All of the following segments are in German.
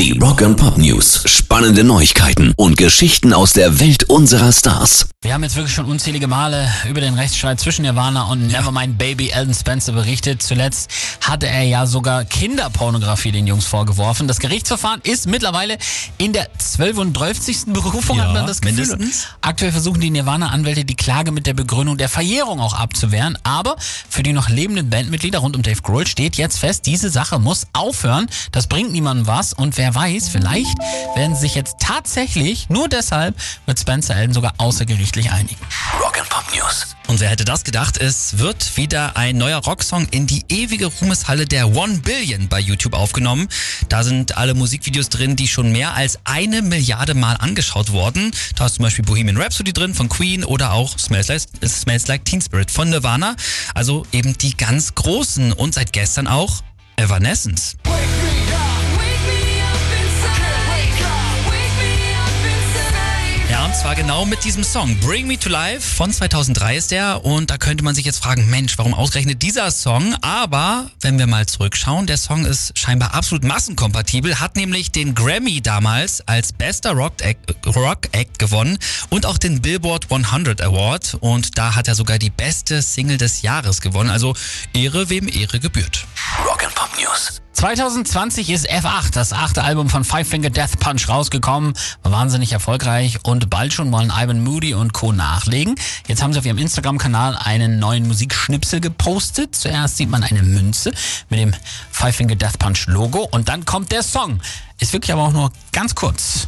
Die Rock and Pop News. Spannende Neuigkeiten und Geschichten aus der Welt unserer Stars. Wir haben jetzt wirklich schon unzählige Male über den Rechtsstreit zwischen Nirvana und Nevermind Baby Elton Spencer berichtet. Zuletzt hatte er ja sogar Kinderpornografie den Jungs vorgeworfen. Das Gerichtsverfahren ist mittlerweile in der 12. Berufung, Ja, hat man das Gefühl. mindestens. Aktuell versuchen die Nirvana-Anwälte die Klage mit der Begründung der Verjährung auch abzuwehren. Aber für die noch lebenden Bandmitglieder rund um Dave Grohl steht jetzt fest, diese Sache muss aufhören. Das bringt niemandem was. Und wer weiß, vielleicht werden sie sich jetzt tatsächlich nur deshalb mit Spencer Elton sogar außergerichtlich einigen. Rock and Pop News. Und wer hätte das gedacht? Es wird wieder ein neuer Rocksong in die ewige Ruhmeshalle der One Billion bei YouTube aufgenommen. Da sind alle Musikvideos drin, die schon mehr als eine Milliarde Mal angeschaut wurden. Da ist zum Beispiel Bohemian Rhapsody drin von Queen oder auch Smells Like, Smells like Teen Spirit von Nirvana. Also eben die ganz großen und seit gestern auch Evanescence. Zwar genau mit diesem Song Bring Me to Life von 2003 ist der und da könnte man sich jetzt fragen, Mensch, warum ausgerechnet dieser Song? Aber wenn wir mal zurückschauen, der Song ist scheinbar absolut massenkompatibel, hat nämlich den Grammy damals als bester Rock Act, Rock Act gewonnen und auch den Billboard 100 Award und da hat er sogar die beste Single des Jahres gewonnen. Also Ehre wem Ehre gebührt. Rock and Pop News. 2020 ist F8, das achte Album von Five Finger Death Punch, rausgekommen. War wahnsinnig erfolgreich und bald schon wollen Ivan Moody und Co. nachlegen. Jetzt haben sie auf ihrem Instagram-Kanal einen neuen Musikschnipsel gepostet. Zuerst sieht man eine Münze mit dem Five Finger Death Punch Logo und dann kommt der Song. Ist wirklich aber auch nur ganz kurz.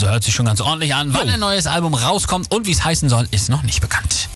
Also hört sich schon ganz ordentlich an. Wann ein neues Album rauskommt und wie es heißen soll, ist noch nicht bekannt.